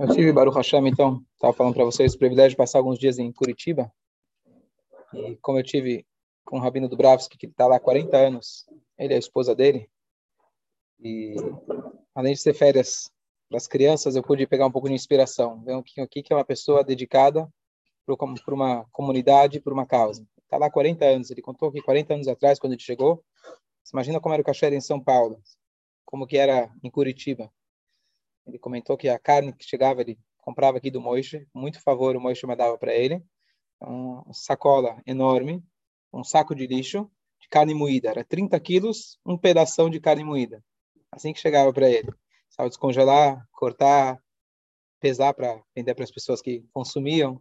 Eu tive Baruch Hashem, então, estava falando para vocês o privilégio de passar alguns dias em Curitiba. E como eu tive com o Rabino Dubravski, que está lá há 40 anos, ele é a esposa dele. E além de ser férias para as crianças, eu pude pegar um pouco de inspiração, ver o que, que é uma pessoa dedicada para uma comunidade, para uma causa. Está lá há 40 anos. Ele contou que 40 anos atrás, quando ele chegou, você imagina como era o cachê em São Paulo, como que era em Curitiba. Ele comentou que a carne que chegava, ele comprava aqui do Moishe, muito favor o Moishe mandava para ele, uma sacola enorme, um saco de lixo de carne moída, era 30 quilos, um pedaço de carne moída. Assim que chegava para ele. Precisava descongelar, cortar, pesar para vender para as pessoas que consumiam.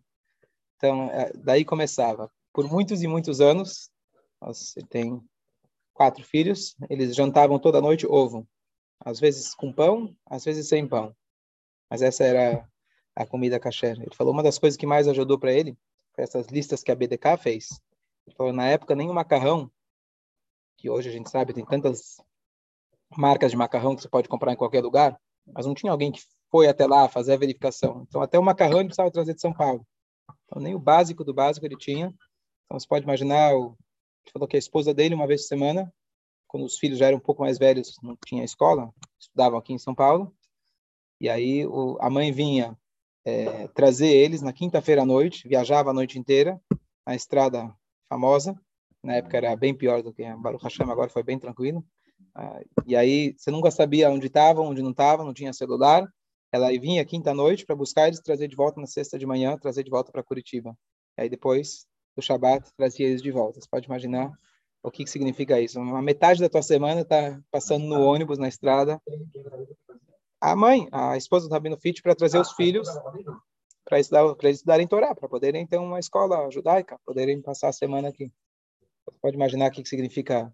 Então, é, daí começava. Por muitos e muitos anos, ele tem quatro filhos, eles jantavam toda noite ovo às vezes com pão, às vezes sem pão. Mas essa era a comida kasher. Ele falou uma das coisas que mais ajudou para ele, essas listas que a BDK fez. Ele falou na época nem o macarrão, que hoje a gente sabe tem tantas marcas de macarrão que você pode comprar em qualquer lugar, mas não tinha alguém que foi até lá fazer a verificação. Então até o macarrão ele precisava trazer de São Paulo. Então nem o básico do básico ele tinha. Então você pode imaginar, ele falou que a esposa dele uma vez por semana quando os filhos já eram um pouco mais velhos, não tinha escola, estudavam aqui em São Paulo. E aí o, a mãe vinha é, trazer eles na quinta-feira à noite, viajava a noite inteira na estrada famosa. Na época era bem pior do que a Baruch Hashem, agora foi bem tranquilo. Ah, e aí você nunca sabia onde estavam, onde não estavam, não tinha celular. Ela vinha quinta-noite para buscar eles, trazer de volta na sexta de manhã, trazer de volta para Curitiba. E aí depois do Shabat trazia eles de volta. Você pode imaginar o que, que significa isso? Uma metade da tua semana está passando no ônibus, na estrada. A mãe, a esposa do Rabino Fitch, para trazer os filhos para estudar, eles estudarem Torá, para poderem ter uma escola judaica, poderem passar a semana aqui. Você pode imaginar o que, que significa.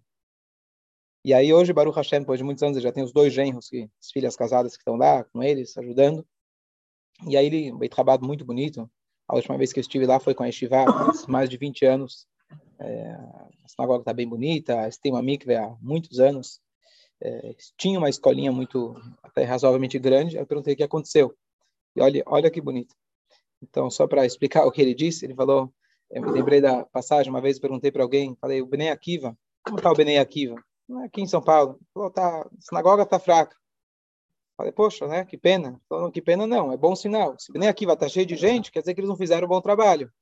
E aí hoje, Baruch Hashem, depois de muitos anos, já tem os dois genros, que, as filhas casadas que estão lá com eles, ajudando. E aí ele, um trabalho muito bonito. A última vez que eu estive lá foi com a Estivá, mais de 20 anos. É, a sinagoga está bem bonita, eles têm uma mikve há muitos anos. É, tinha uma escolinha muito, até razoavelmente grande. Eu perguntei o que aconteceu. E olha, olha que bonito. Então, só para explicar o que ele disse, ele falou, eu me lembrei da passagem, uma vez perguntei para alguém, falei, o Benei Akiva, como está o Benei Akiva? Aqui em São Paulo. Ele falou, tá, a sinagoga está fraca. Falei, poxa, né? Que pena. Falou, que pena não, é bom sinal. Se Benei Akiva está cheio de gente, quer dizer que eles não fizeram um bom trabalho.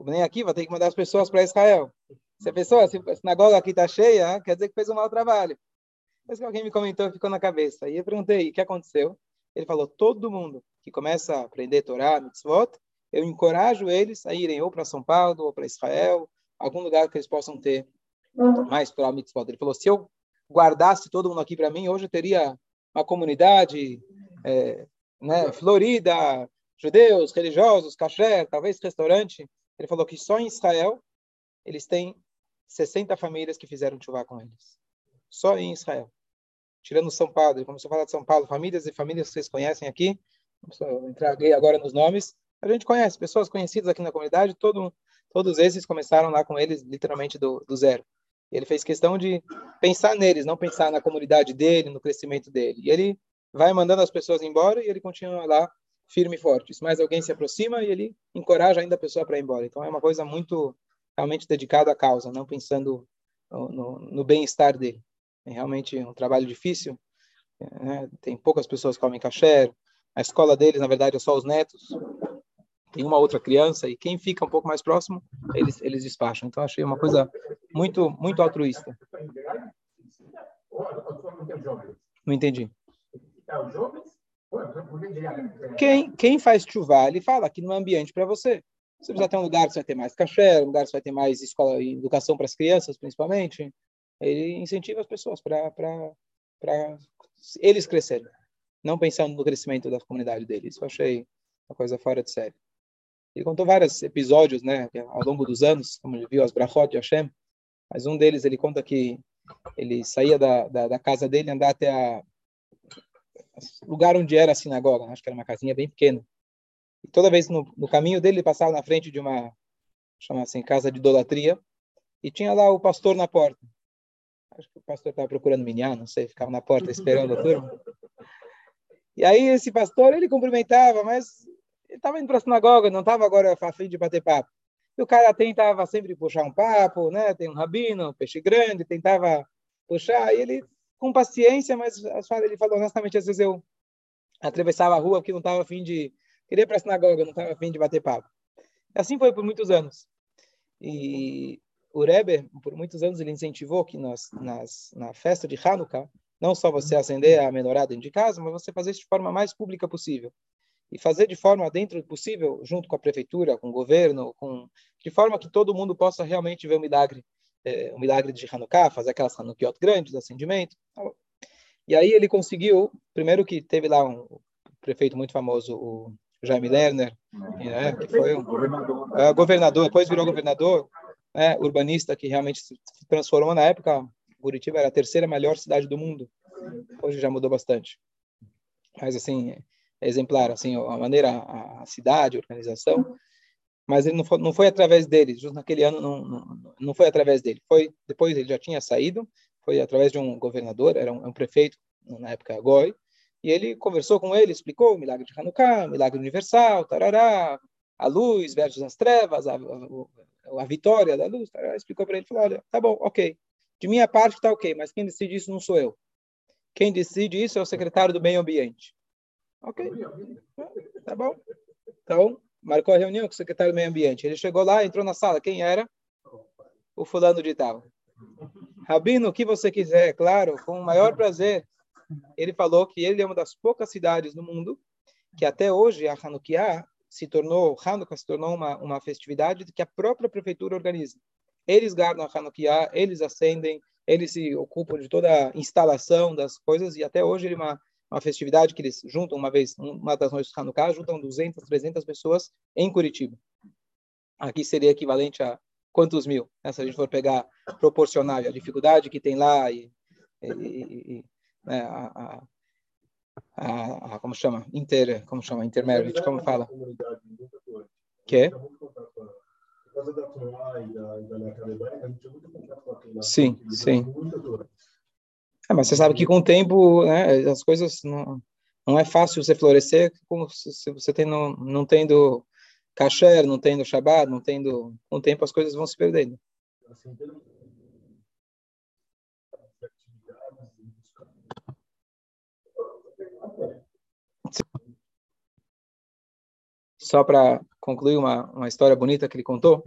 O Bnei Akiva tem que mandar as pessoas para Israel. Se a pessoa, se a sinagoga aqui está cheia, quer dizer que fez um mau trabalho. Mas que alguém me comentou ficou na cabeça. E eu perguntei, o que aconteceu? Ele falou, todo mundo que começa a aprender Torá, mitzvot, eu encorajo eles a irem ou para São Paulo ou para Israel, algum lugar que eles possam ter mais Torá, mitzvot. Ele falou, se eu guardasse todo mundo aqui para mim, hoje eu teria uma comunidade é, né, florida, judeus, religiosos, café, talvez restaurante. Ele falou que só em Israel eles têm 60 famílias que fizeram chuva com eles. Só em Israel. Tirando São Paulo, ele começou a falar de São Paulo, famílias e famílias que vocês conhecem aqui. Entrar agora nos nomes. A gente conhece pessoas conhecidas aqui na comunidade, todo, todos esses começaram lá com eles literalmente do, do zero. E ele fez questão de pensar neles, não pensar na comunidade dele, no crescimento dele. E ele vai mandando as pessoas embora e ele continua lá firme e forte. Se mais alguém se aproxima e ele encoraja ainda a pessoa para ir embora. Então é uma coisa muito realmente dedicada à causa, não pensando no, no, no bem-estar dele. É realmente um trabalho difícil. Né? Tem poucas pessoas que comem caché. A escola deles, na verdade, é só os netos. Tem uma outra criança e quem fica um pouco mais próximo, eles eles despacham. Então achei uma coisa muito muito altruísta. Não entendi. Quem, quem faz chuva, ele fala que não é ambiente para você. Você precisa ter um lugar que você vai ter mais café, um lugar que você vai ter mais escola e educação para as crianças, principalmente. Ele incentiva as pessoas para eles crescerem, não pensando no crescimento da comunidade deles. Isso eu achei uma coisa fora de série. Ele contou vários episódios, né, ao longo dos anos, como ele viu as brachot de Hashem, mas um deles ele conta que ele saía da, da, da casa dele andar até a lugar onde era a sinagoga, acho que era uma casinha bem pequena. E toda vez no, no caminho dele, ele passava na frente de uma, chama assim, casa de idolatria, e tinha lá o pastor na porta. Acho que o pastor estava procurando minhar, não sei, ficava na porta esperando a turma. E aí esse pastor, ele cumprimentava, mas ele estava indo para a sinagoga, não estava agora a fim de bater papo. E o cara tentava sempre puxar um papo, né? Tem um rabino, um peixe grande, tentava puxar, e ele com paciência, mas ele falou honestamente, às vezes eu atravessava a rua porque não estava afim de ir para a sinagoga, não estava afim de bater papo. Assim foi por muitos anos. E o Rebbe, por muitos anos, ele incentivou que nas, nas, na festa de Hanukkah, não só você acender a menorá dentro de casa, mas você fazer isso de forma mais pública possível. E fazer de forma dentro do possível, junto com a prefeitura, com o governo, com, de forma que todo mundo possa realmente ver o milagre, é, o milagre de Hanukkah, fazer aquelas Hanukkiot grandes, acendimento. E aí ele conseguiu, primeiro que teve lá um prefeito muito famoso, o Jaime Lerner, né, que foi um é, governador, depois virou governador, né, urbanista, que realmente se transformou na época. Curitiba era a terceira maior cidade do mundo. Hoje já mudou bastante. Mas, assim, é exemplar, assim, a maneira, a cidade, a organização. Mas ele não foi, não foi através dele, justo naquele ano não, não, não foi através dele. Foi depois ele já tinha saído, foi através de um governador, era um, um prefeito na época Goi, e ele conversou com ele, explicou o milagre de Hanukkah, o milagre universal, tarará, a luz versus as trevas, a, a, a vitória da luz. Tarará, explicou para ele, falou, olha, tá bom, ok. De minha parte está ok, mas quem decide isso não sou eu. Quem decide isso é o secretário do meio ambiente. Ok, tá bom. Então, marcou a reunião com o secretário do meio ambiente. Ele chegou lá, entrou na sala. Quem era? O fulano de tal. Rabino, o que você quiser, claro, com o maior prazer ele falou que ele é uma das poucas cidades no mundo que até hoje a Hanukkah se tornou, Hanukkah se tornou uma, uma festividade que a própria prefeitura organiza. Eles guardam a Hanukkah, eles acendem, eles se ocupam de toda a instalação das coisas e até hoje é uma, uma festividade que eles juntam uma vez, uma das noites de Hanukkah, juntam 200, 300 pessoas em Curitiba. Aqui seria equivalente a quantos mil? Né? Se a gente for pegar proporcional a dificuldade que tem lá e, e, e, né, a, a, a, como chama? Inter, como chama? Intermerit, como fala? Que? Sim, sim. É, mas você sabe que com o tempo, né, as coisas não, não é fácil você florescer como se você tem, não, não tendo kasher, não tendo Shabbat, não tendo... Com o tempo as coisas vão se perdendo. Só para concluir uma, uma história bonita que ele contou,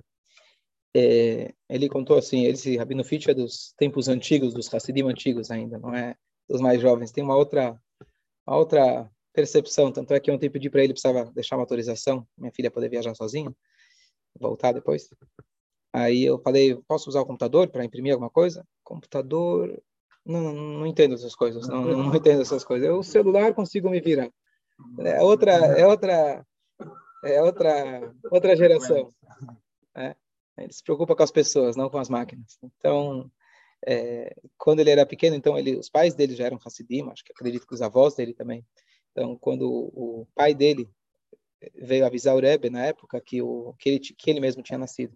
é, ele contou assim, esse Rabino Fitch é dos tempos antigos, dos Hassidim antigos ainda, não é dos mais jovens. Tem uma outra, uma outra percepção, tanto é que ontem pedi para ele, precisava deixar uma autorização, minha filha poder viajar sozinha, voltar depois. Aí eu falei, posso usar o computador para imprimir alguma coisa? Computador, não, não entendo essas coisas, não, não entendo essas coisas. Eu, o celular consigo me virar. É outra, é outra, é outra, outra geração. Né? Ele se preocupa com as pessoas, não com as máquinas. Então, é, quando ele era pequeno, então ele, os pais dele já eram Hassidim, acho que acredito que os avós dele também. Então, quando o, pai dele veio avisar o Rebbe na época que, o, que, ele, que ele mesmo tinha nascido.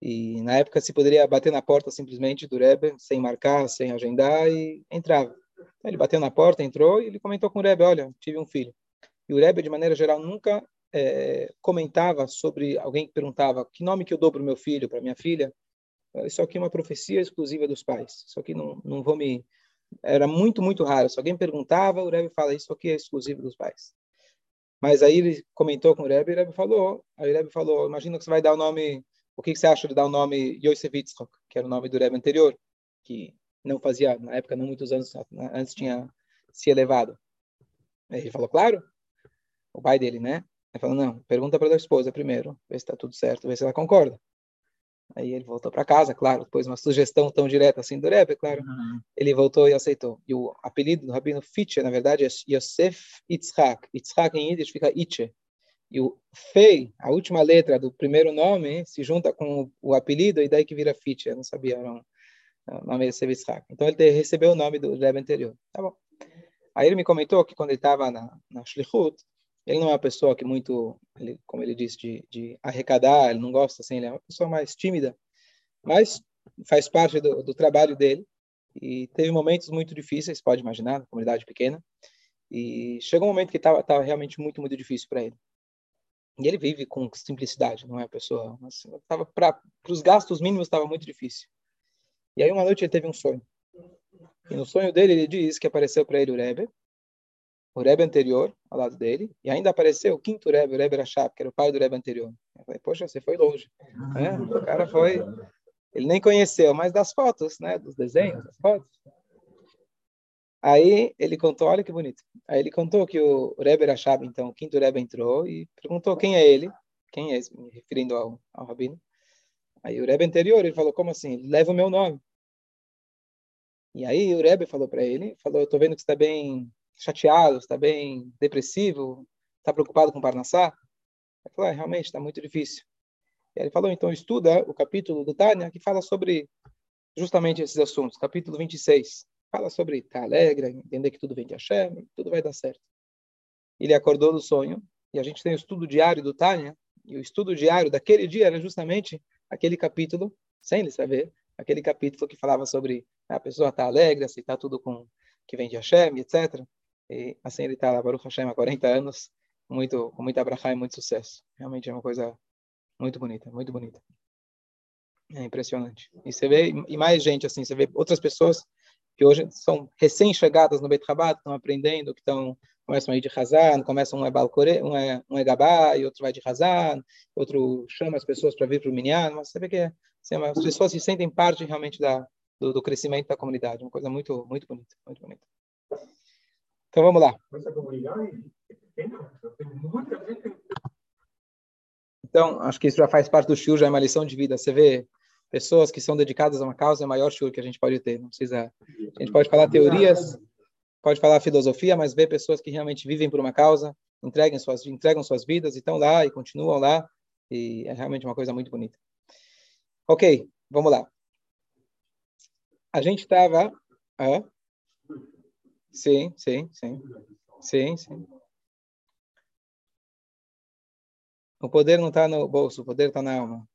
E na época se poderia bater na porta simplesmente do Rebbe, sem marcar, sem agendar, e entrava. Então, ele bateu na porta, entrou e ele comentou com o Rebbe, olha, tive um filho. E o Rebbe, de maneira geral, nunca é, comentava sobre alguém que perguntava que nome que eu dou para o meu filho, para minha filha. Isso aqui é uma profecia exclusiva dos pais. Isso aqui não, não vou me... Era muito, muito raro. Se alguém perguntava, o Rebbe fala, isso aqui é exclusivo dos pais. Mas aí ele comentou com o Rebbe, e o Rebbe falou, aí o Rebbe falou, imagina que você vai dar o nome o que, você acha de dar o nome Yosef Yitzchok, que era o nome do Rebbe anterior, que não fazia, na época, não muitos anos antes tinha se elevado? Ele falou, claro, o pai dele, né? Ele falou, não, pergunta para a esposa primeiro, vê se está tudo certo, vê se ela concorda. Aí ele voltou para casa, claro, depois uma sugestão tão direta assim do Rebbe, claro. Uhum. Ele voltou e aceitou. E o apelido do Rabino Fitche, na verdade, é Yosef Yitzhak. Yitzhak em Yiddish fica Itche, e o Fei, a última letra do primeiro nome, se junta com o, apelido e daí que vira Fitch. Eu não sabia, era um, o nome de Sevitzhak. Então ele recebeu o nome do Rebbe anterior. Tá bom. Aí ele me comentou que quando ele estava na, na Shlichut, ele não é uma pessoa que muito, ele, como ele disse, de, de, arrecadar, ele não gosta assim, ele é uma pessoa mais tímida, mas faz parte do, do trabalho dele. E teve momentos muito difíceis, pode imaginar, na comunidade pequena. E chegou um momento que estava realmente muito, muito difícil para ele. E ele vive com simplicidade, não é a pessoa. Assim, tava para os gastos mínimos estava muito difícil. E aí uma noite ele teve um sonho. E no sonho dele ele diz que apareceu para ele o Rebbe, o Rebbe anterior ao lado dele, e ainda apareceu o quinto Rebbe, o Rebbe Rashab, que era o pai do Rebbe anterior. Eu falei, poxa, você foi longe. É, o cara foi, ele nem conheceu, mas das fotos, né, dos desenhos, das fotos. Aí ele contou, olha que bonito. Aí ele contou que o Rebbe Rashab, então, o quinto Rebbe entrou e perguntou quem é ele, quem é esse, me referindo ao, ao Rabino. Aí o Rebbe anterior, ele falou, como assim? Leva o meu nome. E aí o Rebbe falou para ele, falou, eu estou vendo que está bem chateado, está bem depressivo, está preocupado com Parnassá. Ele falou, é, realmente, está muito difícil. E ele falou, então estuda o capítulo do Tânia, que fala sobre justamente esses assuntos, capítulo 26. Fala sobre estar alegre, entender que tudo vem de Hashem, tudo vai dar certo. Ele acordou do sonho, e a gente tem o estudo diário do Tânia, e o estudo diário daquele dia era justamente aquele capítulo, sem ele saber, aquele capítulo que falava sobre a pessoa estar alegre, aceitar tudo com que vem de Hashem, etc. E assim ele está lá, Baruch Hashem, há 40 anos, muito, com muita brachá e muito sucesso. Realmente é uma coisa muito bonita, muito bonita. É impressionante. E você vê, e mais gente assim, você vê outras pessoas que hoje são recém-chegadas no Beit Rabat, estão aprendendo, que estão começam a ir de Hazan, começam um é Balcore, um é, um é Gabá, e outro vai de Hazan, outro chama as pessoas para vir para o Minyan, mas você vê que assim, as pessoas se sentem parte realmente da, do, do, crescimento da comunidade, uma coisa muito, muito bonita, muito bonita. Então vamos lá. Então, acho que isso já faz parte do show, já é uma lição de vida. Você vê pessoas que são dedicadas a uma causa, é o maior show que a gente pode ter. Não precisa. A gente pode falar teorias, pode falar filosofia, mas ver pessoas que realmente vivem por uma causa, entregam suas, entregam suas vidas e estão lá e continuam lá. E é realmente uma coisa muito bonita. Ok, vamos lá. A gente estava. Ah, sim, sim, sim. Sim, sim. O poder não está no bolso, o poder está na alma.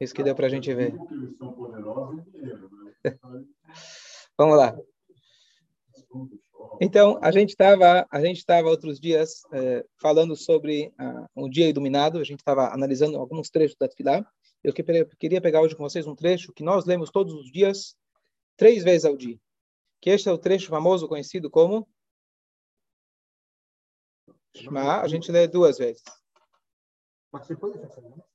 Isso que deu para a gente ver. Vamos lá. Então, a gente estava a gente estava outros dias é, falando sobre uh, um dia iluminado, a gente estava analisando alguns trechos da Tfilá. Eu queria pegar hoje com vocês um trecho que nós lemos todos os dias, três vezes ao dia. Que este é o trecho famoso conhecido como Shema, a gente lê duas vezes.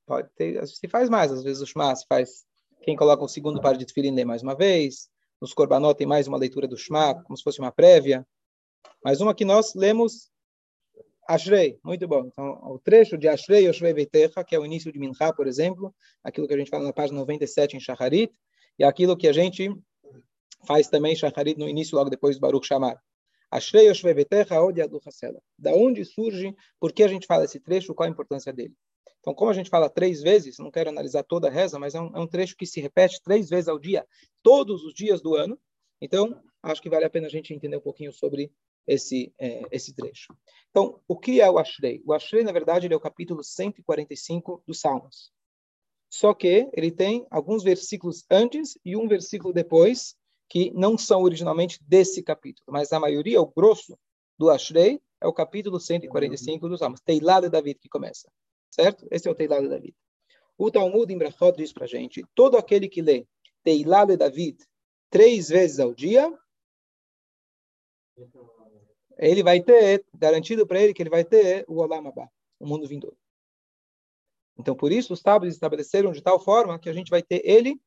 Pode ter, se faz mais, às vezes o Shema se faz. Quem coloca o segundo par de Tfilim lê mais uma vez. Nos Korbanot tem mais uma leitura do Shema, como se fosse uma prévia. Mas uma que nós lemos Ashrei, muito bom. Então, o trecho de Ashrei, Ashrei Veitecha, que é o início de Mincha, por exemplo, aquilo que a gente fala na página 97 em Shacharit, e aquilo que a gente faz também Shacharit no início, logo depois do Baruch Shamar. Ashrei Ashrei Veitecha, Odi Adu Da onde surge, por que a gente fala esse trecho, qual a importância dele? Então, como a gente fala três vezes, não quero analisar toda a reza, mas é um, é um trecho que se repete três vezes ao dia, todos os dias do ano. Então, acho que vale a pena a gente entender um pouquinho sobre esse, é, esse trecho. Então, o que é o Ashrei? O Ashrei, na verdade, ele é o capítulo 145 dos Salmos. Só que ele tem alguns versículos antes e um versículo depois, que não são originalmente desse capítulo, mas a maioria, o grosso do Ashrei, é o capítulo 145 dos Salmos. Teilá de David que começa. Certo? Esse é o Teilá de David. O Talmud em Brachot diz para gente, todo aquele que lê Teilá de David três vezes ao dia, ele vai ter, garantido para ele que ele vai ter o Olam Abba, o mundo vindouro. Então, por isso, os sábios estabeleceram de tal forma que a gente vai ter ele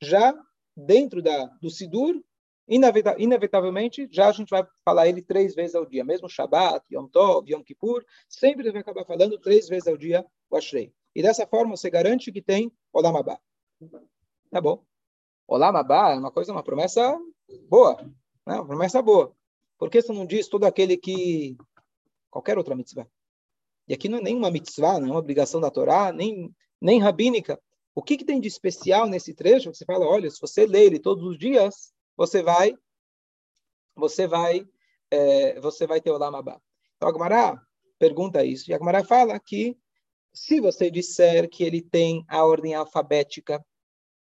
já dentro da, do Sidur, inevitavelmente, já a gente vai falar ele três vezes ao dia. Mesmo Shabbat, Yom Tov, Yom Kippur, sempre vai acabar falando três vezes ao dia o Ashrei. E dessa forma você garante que tem Olam Abba. Tá bom. Olam Abba é uma coisa, uma promessa boa. Né? Uma promessa boa. Por que você não diz todo aquele que... Qualquer outra mitzvah. E aqui não é nenhuma mitzvah, não é uma obrigação da Torá, nem, nem rabínica. O que, que tem de especial nesse trecho? Você fala, olha, se você lê ele todos os dias, você vai, você vai, é, você vai ter o Lamabá. Então, a Gemara pergunta isso, e a Gemara fala que se você disser que ele tem a ordem alfabética,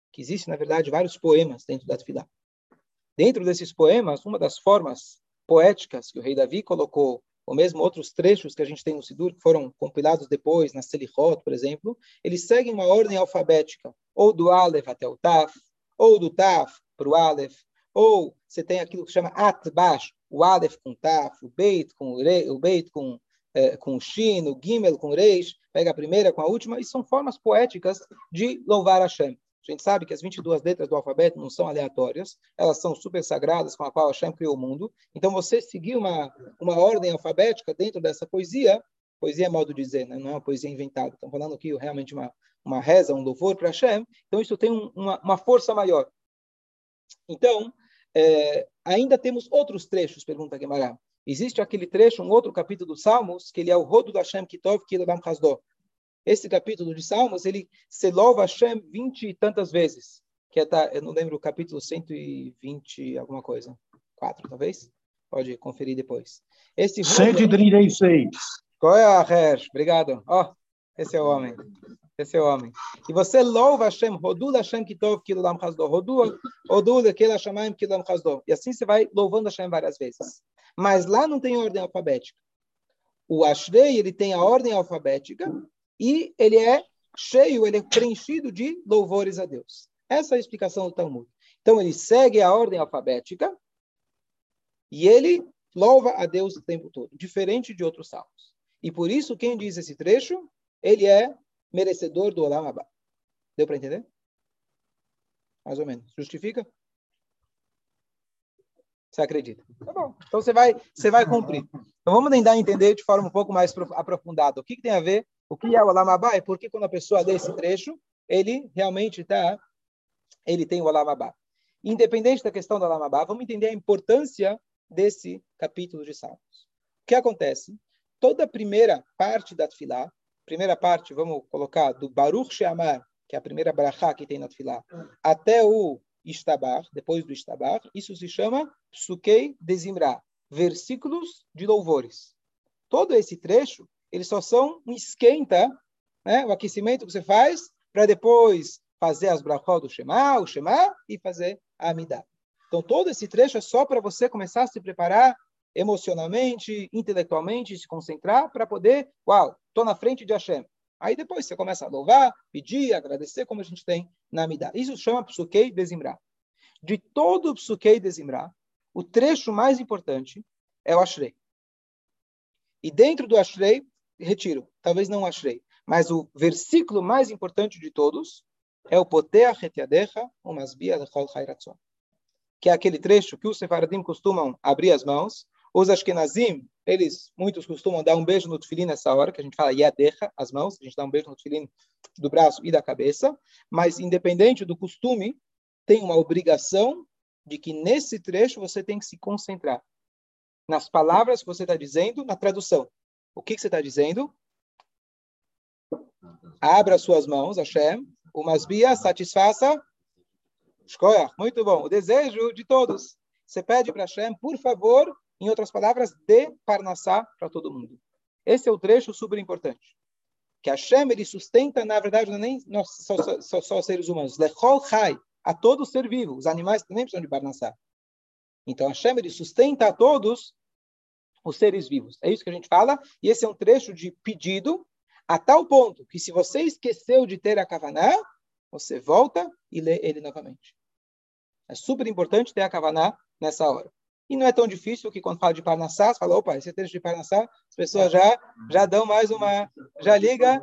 que existe, na verdade, vários poemas dentro da Tfilá. Dentro desses poemas, uma das formas poéticas que o rei Davi colocou, ou mesmo outros trechos que a gente tem no Sidur, que foram compilados depois, na Selichot, por exemplo, eles seguem uma ordem alfabética, ou do Aleph até o Taf, ou do Taf para o Aleph, ou você tem aquilo que chama Atbash, o Aleph com Taf, o Beit com o, rei, o Beit com, é, com o Shin, o Gimel com o Reish, pega a primeira com a última, e são formas poéticas de louvar Hashem. A gente sabe que as 22 letras do alfabeto não são aleatórias, elas são super sagradas com a qual Hashem criou o mundo. Então, você seguir uma, uma ordem alfabética dentro dessa poesia, poesia é modo de dizer, né? não é uma poesia inventada. Estamos falando aqui realmente uma, uma reza, um louvor para Hashem. Então, isso tem um, uma, uma força maior. Então, é, ainda temos outros trechos, pergunta Guimarães. Existe aquele trecho, um outro capítulo dos Salmos, que ele é o Rodo da Hashem Kitov Kiladam Hasdo. Esse capítulo de Salmos, ele se louva Hashem vinte e tantas vezes. Que é, tá, eu não lembro o capítulo 120, alguma coisa. Quatro, talvez? Pode conferir depois. Esse 136. Qual é a Hersh? Obrigado. Ó, oh, esse é o homem. Esse é o homem. E você louva Hashem, Rodul Hashem Kitov Kilam Hasdo, Rodul, Rodul Kel Hashemayim Kilam Hasdo. E assim você vai louvando Hashem várias vezes. Mas lá não tem ordem alfabética. O Ashrei, ele tem a ordem alfabética e ele é cheio, ele é preenchido de louvores a Deus. Essa é a explicação do Talmud. Então ele segue a ordem alfabética e ele louva a Deus o tempo todo, diferente de outros salmos. E por isso quem diz esse trecho, ele é merecedor do Olam Abba. Deu para entender? Mais ou menos. Justifica? Você acredita? Tá bom. Então você vai, você vai cumprir. Então vamos tentar entender de forma um pouco mais aprofundada o que, que tem a ver o que é o Olamabá é porque quando a pessoa lê esse trecho, ele realmente está, ele tem o Olamabá. Independente da questão do Olamabá, vamos entender a importância desse capítulo de Salmos. O que acontece? Toda a primeira parte da Tfilá, primeira parte, vamos colocar, do Baruch Sheamar, que é a primeira brachá que tem na Tfilá, até o Ishtabar, depois do Ishtabar, isso se chama Psukei Dezimra, versículos de louvores. Todo esse trecho eles só são um esquenta, né? o aquecimento que você faz para depois fazer as brachot do Shema, o Shema, e fazer a Amidah. Então, todo esse trecho é só para você começar a se preparar emocionalmente, intelectualmente, se concentrar para poder, uau, estou na frente de Hashem. Aí depois você começa a louvar, pedir, agradecer, como a gente tem na Amidah. Isso chama Psukei Dezimra. De todo o Psukei Dezimra, o trecho mais importante é o Ashrei. E dentro do Ashrei, retiro, talvez não achei, mas o versículo mais importante de todos é o Poteach et umasbia lechol chayratzon, que é aquele trecho que os sefaradim costumam abrir as mãos, os ashkenazim, eles, muitos costumam dar um beijo no tefilim nessa hora, que a gente fala yadecha, as mãos, a gente dá um beijo no tefilim do braço e da cabeça, mas independente do costume, tem uma obrigação de que nesse trecho você tem que se concentrar nas palavras que você está dizendo, na tradução. O que, que você está dizendo? Abra suas mãos, Hashem. O Masbia satisfaça. Muito bom. O desejo de todos. Você pede para Hashem, por favor, em outras palavras, dê Parnassá para todo mundo. Esse é o trecho super importante. Que Hashem ele sustenta, na verdade, não é nem só, só, só, os seres humanos. Lechol Chai, a todo ser vivo. Os animais também precisam de Parnassá. Então Hashem ele sustenta a todos os seres vivos. É isso que a gente fala, e esse é um trecho de pedido, a tal ponto que se você esqueceu de ter a Kavaná, você volta e lê ele novamente. É super importante ter a Kavaná nessa hora. E não é tão difícil que quando fala de Parnassá, você fala, opa, esse trecho de Parnassá, as pessoas já, já dão mais uma, já liga.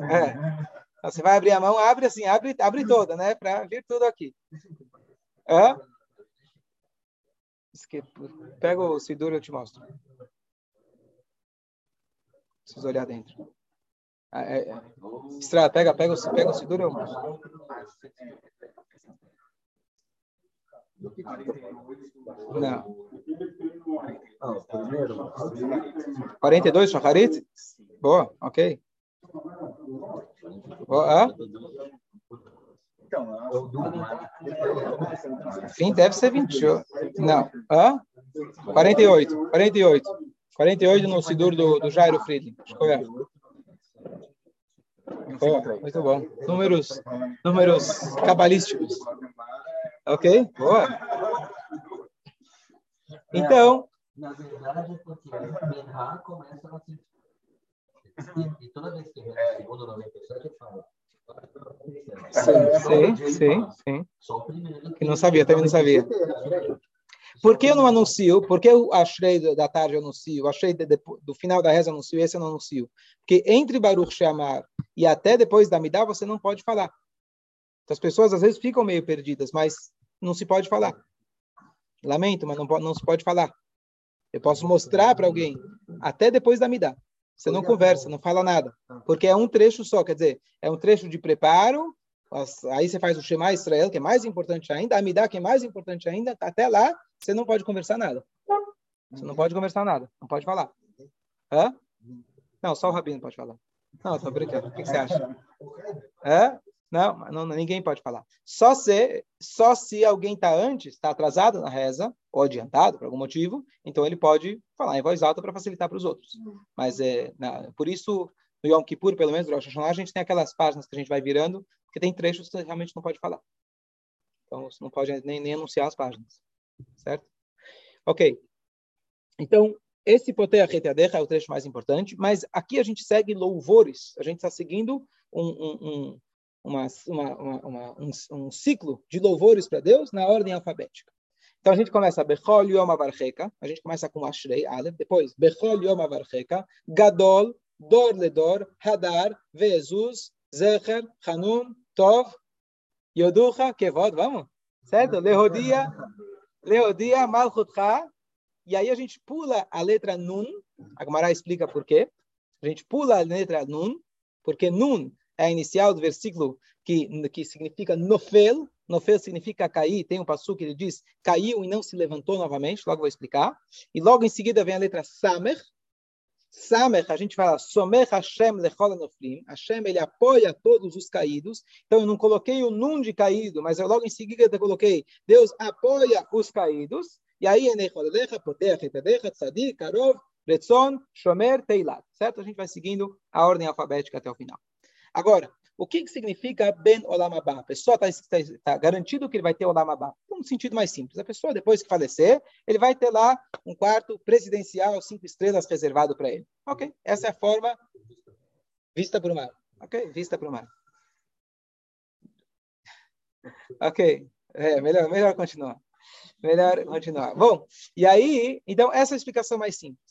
É. Você vai abrir a mão, abre assim, abre, abre toda, né? Para vir tudo aqui. Hã? Pega o Sidur e eu te mostro. Preciso olhar dentro. Ah, é, é. Pega, pega, pega o Sidur e eu mostro. Não. 42, Shacharit? Boa, ok. Boa, ah? Fim deve ser 28. Não. Hã? 48. 48. 48 no Sidur do, do Jairo Friedling. Escolha. Oh, muito bom. Números, números cabalísticos. Ok? Boa. Então. Na verdade, é porque Benha começa no E toda vez que vem o segundo 97, eu falo. Sim, sim, sim, sim. Que não sabia, também não sabia. Por que eu não anuncio? Por que eu achei da tarde eu anuncio? Achei do final da reza eu anuncio, esse eu não anuncio. Porque entre Baruch Shamar e até depois da Midá você não pode falar. Então, as pessoas às vezes ficam meio perdidas, mas não se pode falar. Lamento, mas não, não se pode falar. Eu posso mostrar para alguém até depois da Midá. Você não conversa, não fala nada. Porque é um trecho só, quer dizer, é um trecho de preparo, aí você faz o Shema Israel, que é mais importante ainda, a Amidá, que é mais importante ainda, até lá você não pode conversar nada. Você não pode conversar nada, não pode falar. Hã? Não, só o Rabino pode falar. Não, tô brincando. O que, você acha? Hã? Não, não, ninguém pode falar. Só se, só se alguém está antes, está atrasado na reza, ou adiantado por algum motivo, então ele pode falar em voz alta para facilitar para os outros. Mas é, por isso, no Yom Kippur, pelo menos, no Rosh Hashanah, a gente tem aquelas páginas que a gente vai virando, porque tem trechos que você realmente não pode falar. Então, você não pode nem, nem anunciar as páginas. Certo? Ok. Então, esse Potea Reteadecha é o trecho mais importante, mas aqui a gente segue louvores. A gente está seguindo um, um, um uma, uma, uma, um, um, ciclo de louvores para Deus na ordem alfabética. Então a gente começa Bechol Yom Avarcheka, a gente começa com Ashrei, Aleph, depois Bechol Yom Avarcheka, Gadol, Dor Ledor, Hadar, Vezuz, Zecher, Hanun, Tov, Yoducha, Kevod, vamos? Certo? Leodia, Leodia, Malchutcha, e aí a gente pula a letra Nun, a Gemara explica por quê. A gente pula a letra Nun, porque Nun é a inicial do versículo que, que significa nofel. Nofel significa cair. Tem um passo que ele diz caiu e não se levantou novamente. Logo vou explicar. E logo em seguida vem a letra samer. Samer, a gente fala somer Hashem lechol noflim. Hashem, ele apoia todos os caídos. Então eu não coloquei o nun de caído, mas eu logo em seguida coloquei Deus apoia os caídos. E aí, Karov, Retzon, Shomer, Teilat. Certo? A gente vai seguindo a ordem alfabética até o final. Agora, o que, que significa Ben Olam Abba? A pessoa está tá, tá garantido que ele vai ter Olam Abba. Um sentido mais simples. A pessoa, depois que falecer, ele vai ter lá um quarto presidencial, cinco estrelas reservado para ele. Ok? Essa é a forma vista para o mar. Ok? Vista para o mar. Ok. É, melhor, melhor continuar. Melhor continuar. Bom, e aí, então, essa é a explicação mais simples.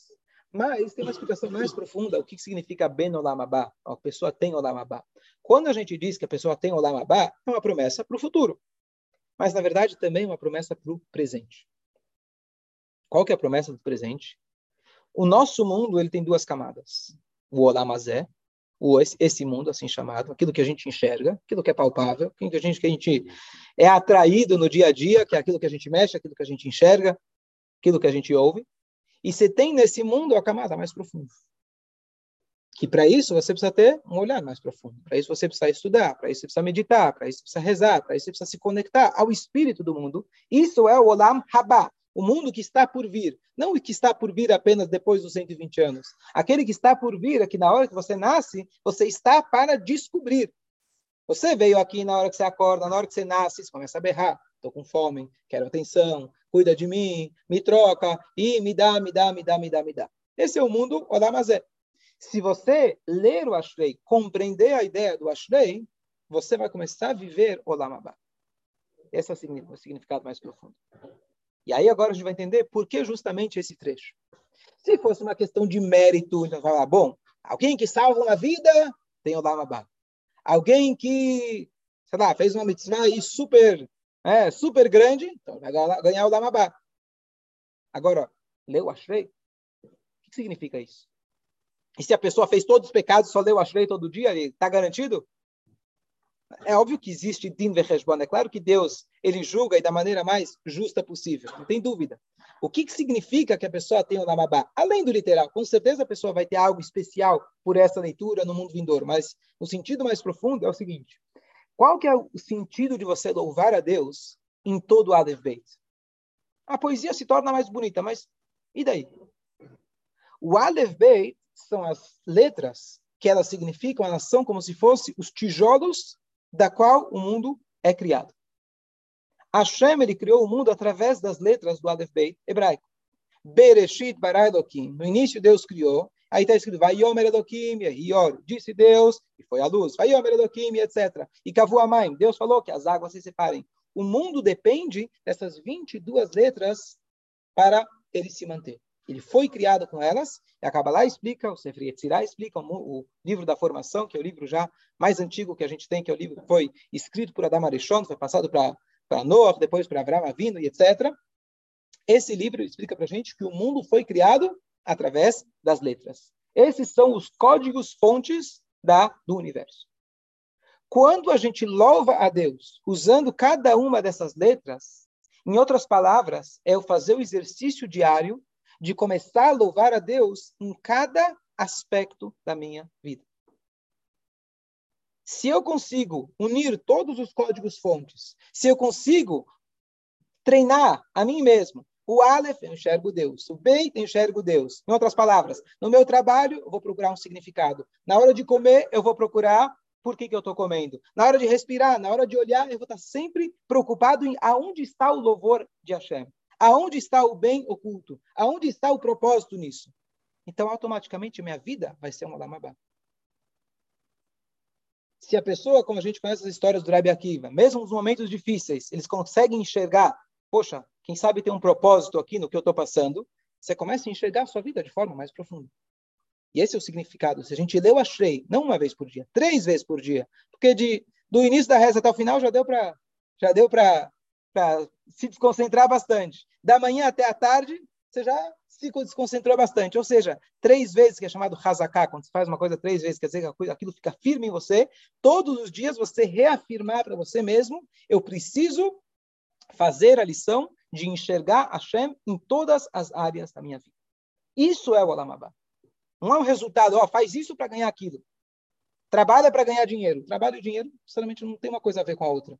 Mas tem uma explicação mais profunda, o que significa Ben Olam Abba, a pessoa tem Olam Abba. Quando a gente diz que a pessoa tem Olam Abba, é uma promessa para o futuro. Mas, na verdade, também é uma promessa para o presente. Qual que é a promessa do presente? O nosso mundo ele tem duas camadas. O Olam Azé, o, esse mundo assim chamado, aquilo que a gente enxerga, aquilo que é palpável, aquilo que a gente, que a gente é atraído no dia a dia, que é aquilo que a gente mexe, aquilo que a gente enxerga, aquilo que a gente ouve. E você tem nesse mundo a camada mais profunda. Que para isso você precisa ter um olhar mais profundo. Para isso você precisa estudar, para isso você precisa meditar, para isso você precisa rezar, para isso você precisa se conectar ao espírito do mundo. Isso é o Olam Haba, o mundo que está por vir. Não o que está por vir apenas depois dos 120 anos. Aquele que está por vir é que na hora que você nasce, você está para descobrir. Você veio aqui na hora que você acorda, na hora que você nasce, você começa a berrar. Estou com fome, quero atenção, cuida de mim, me troca, e me dá, me dá, me dá, me dá, me dá. Esse é o mundo Olamazé. Se você ler o Ashrei, compreender a ideia do Ashrei, você vai começar a viver Olamabá. Esse é o significado mais profundo. E aí agora a gente vai entender por que justamente esse trecho. Se fosse uma questão de mérito, então falar, bom, alguém que salva uma vida tem Olamabá. Alguém que, sei lá, fez uma mitzvah aí super é, super grande, então vai ganhar o Lamabá. Agora, leu Ashrei? O que significa isso? E se a pessoa fez todos os pecados, só leu Ashrei todo dia, está garantido? É óbvio que existe Din Vecheshbon. É claro que Deus ele julga e da maneira mais justa possível. Não tem dúvida. O que, que significa que a pessoa tem o Lamabá? Além do literal, com certeza a pessoa vai ter algo especial por essa leitura no mundo vindouro. Mas o sentido mais profundo é o seguinte: qual que é o sentido de você louvar a Deus em todo o Aleph Beit? A poesia se torna mais bonita, mas e daí? O Aleph Beit são as letras que elas significam, elas são como se fossem os tijolos da qual o mundo é criado. Hashem ele criou o mundo através das letras do Aleph Beit hebraico. Bereshit bara Elohim. No início Deus criou. Aí está escrito, vai Yomer Elohim, Yor, disse Deus, e foi a luz. Vai Yomer Elohim, etc. E Kavu Amaim. Deus falou que as águas se separem. O mundo depende dessas 22 letras para ele se manter. Ele foi criado com elas, e a Kabbalah explica, o Sefer Yetzirah explica, o, o, livro da formação, que é o livro já mais antigo que a gente tem, que é o livro que foi escrito por Adam Arishon, foi passado para Noah, depois para Abraão Avino e etc. Esse livro explica para a gente que o mundo foi criado através das letras. Esses são os códigos fontes da, do universo. Quando a gente louva a Deus usando cada uma dessas letras, em outras palavras, é o fazer o exercício diário de começar a louvar a Deus em cada aspecto da minha vida. Se eu consigo unir todos os códigos fontes, se eu consigo treinar a mim mesmo, o Aleph, eu enxergo Deus. O Beit, eu enxergo Deus. Em outras palavras, no meu trabalho, eu vou procurar um significado. Na hora de comer, eu vou procurar por que, que eu estou comendo. Na hora de respirar, na hora de olhar, eu vou estar sempre preocupado em aonde está o louvor de Hashem. Aonde está o bem oculto? Aonde está o propósito nisso? Então, automaticamente, minha vida vai ser uma lamabá. Se a pessoa, como a gente conhece as histórias do Rebbe Akiva, mesmo nos momentos difíceis, eles conseguem enxergar, poxa, quem sabe tem um propósito aqui no que eu estou passando, você começa a enxergar a sua vida de forma mais profunda. E esse é o significado. Se a gente leu Ashrei, não uma vez por dia, três vezes por dia, porque de, do início da reza até o final já deu para já deu para se desconcentrar bastante da manhã até a tarde, você já se desconcentrou bastante. Ou seja, três vezes, que é chamado hazaká, quando você faz uma coisa três vezes, quer dizer que aquilo fica firme em você. Todos os dias você reafirmar para você mesmo: eu preciso fazer a lição de enxergar Hashem em todas as áreas da minha vida. Isso é o Alamabá. Não é um resultado, ó, faz isso para ganhar aquilo. Trabalha para ganhar dinheiro. Trabalho e dinheiro, sinceramente, não tem uma coisa a ver com a outra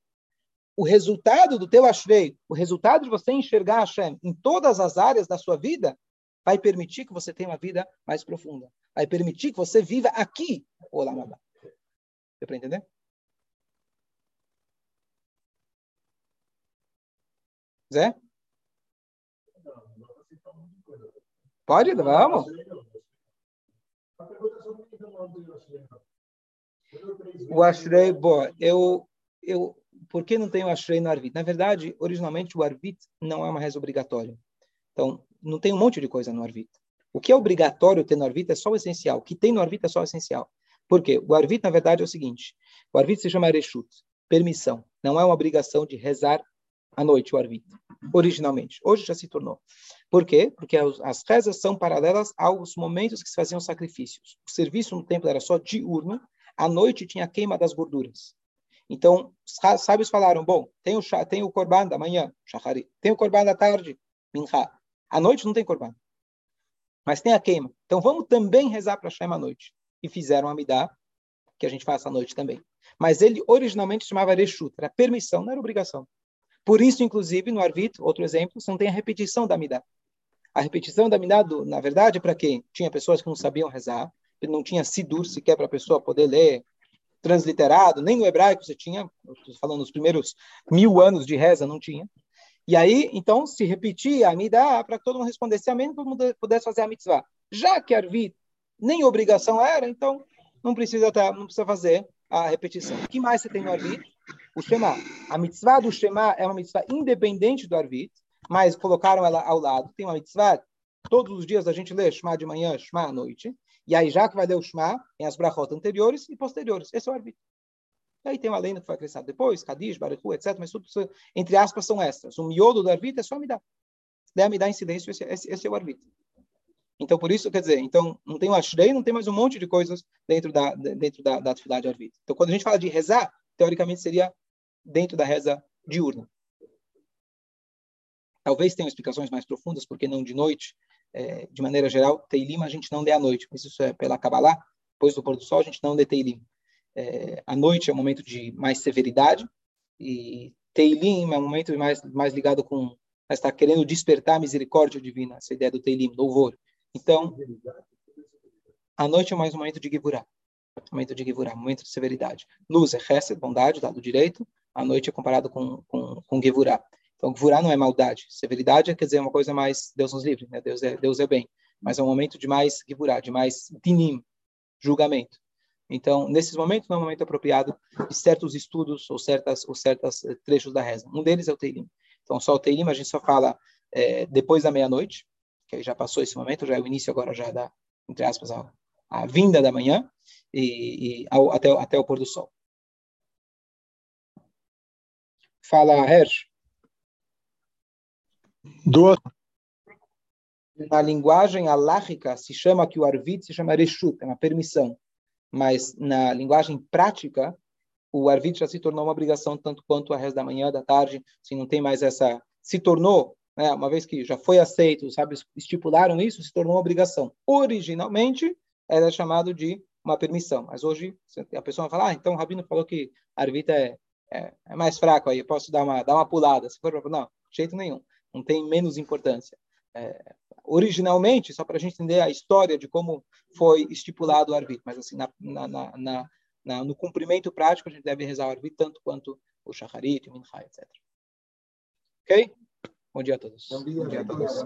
o resultado do teu Ashrei, o resultado de você enxergar Hashem em todas as áreas da sua vida, vai permitir que você tenha uma vida mais profunda. Vai permitir que você viva aqui Olamabá. Deu para entender? Zé? Pode? Vamos. O Ashrei, bom, eu, eu por que não tem o Ashrei no Arvit? Na verdade, originalmente o Arvit não é uma reza obrigatória. Então, não tem um monte de coisa no Arvit. O que é obrigatório ter no Arvit é só o essencial. O que tem no Arvit é só o essencial. Por quê? O Arvit, na verdade, é o seguinte. O Arvit se chama Reshut, permissão. Não é uma obrigação de rezar à noite o Arvit, originalmente. Hoje já se tornou. Por quê? Porque as rezas são paralelas aos momentos que se faziam sacrifícios. O serviço no templo era só diurno, à noite tinha a queima das gorduras. Então, os sábios falaram, bom, tem o, tem o korban da manhã, shahari, tem o korban da tarde, minha. À noite não tem korban. Mas tem a queima. Então, vamos também rezar para Hashem à noite. E fizeram a midá, que a gente faz à noite também. Mas ele originalmente chamava Reshut, era permissão, não era obrigação. Por isso, inclusive, no Arvit, outro exemplo, não tem a repetição da midá. A repetição da midá, na verdade, é para quem? Tinha pessoas que não sabiam rezar, não tinha sidur sequer para a pessoa poder ler transliterado, nem no hebraico você tinha, estou falando nos primeiros mil anos de reza, não tinha. E aí, então, se repetia a midá para que todo mundo respondesse amém, todo mundo pudesse fazer a mitzvah. Já que Arvit nem obrigação era, então não precisa, tá, não precisa fazer a repetição. O que mais você tem no Arvit? O Shema. A mitzvah do Shema é uma mitzvah independente do Arvit, mas colocaram ela ao lado. Tem uma mitzvah, todos os dias a gente lê Shema de manhã, Shema à noite. E aí, já que vai ler o Shema, tem as brachot anteriores e posteriores. Esse é o arbítrio. E aí tem uma lenda que foi acrescentada depois, Kadish, Baruchu, etc. Mas tudo, entre aspas, são extras. O miolo do arbítrio é só me dar. Der me dar em silêncio, esse, esse, esse é o arbítrio. Então, por isso, quer dizer, então, não tem o Ashrei, não tem mais um monte de coisas dentro da, dentro da, da atividade arbítrio. Então, quando a gente fala de rezar, teoricamente seria dentro da reza diurna. Talvez tenham explicações mais profundas, porque não de noite, é, de maneira geral, Teilim a gente não lê à noite, mas isso é pela Kabbalah, depois do pôr do sol a gente não lê Teilim. É, a noite é um momento de mais severidade e Teilim é um momento mais, mais ligado com está querendo despertar a misericórdia divina, essa ideia do Teilim, louvor. Então, a noite é mais um momento de Givurah, momento de Givurah, momento de severidade. Luz é Chesed, bondade, lado direito, a noite é comparado com, com, com Givurah. Então, Gvurá não é maldade. Severidade quer dizer uma coisa mais, Deus nos livre, né? Deus é, Deus é bem. Mas é um momento de mais Gvurá, de mais dinim, julgamento. Então, nesses momentos, não é um momento apropriado de certos estudos ou certas ou certos eh, trechos da reza. Um deles é o Teilim. Então, só o Teilim a gente só fala é, depois da meia-noite, que já passou esse momento, já é o início agora já da, entre aspas, a, a vinda da manhã e, e ao, até, até o pôr do sol. Fala, Hersh. Na linguagem aláhica, se chama que o arvit se chama reshut, é uma permissão mas na linguagem prática, o arvit já se tornou uma obrigação tanto quanto a resto da manhã, da tarde, assim, não tem mais essa... Se tornou, né, uma vez que já foi aceito, sabe, estipularam isso, se tornou uma obrigação. Originalmente, era chamado de uma permissão, mas hoje a pessoa vai falar, ah, então o Rabino falou que arvit é, é, é, mais fraco aí, eu posso dar uma, dar uma pulada. Se for não, jeito nenhum, não tem menos importância. É, originalmente, só para a gente entender a história de como foi estipulado o arbit, mas assim, na, na, na, na, no cumprimento prático, a gente deve rezar o arbit tanto quanto o shacharit, o minchai, etc. Ok? Bom dia a todos. Bom dia, Bom dia a todos.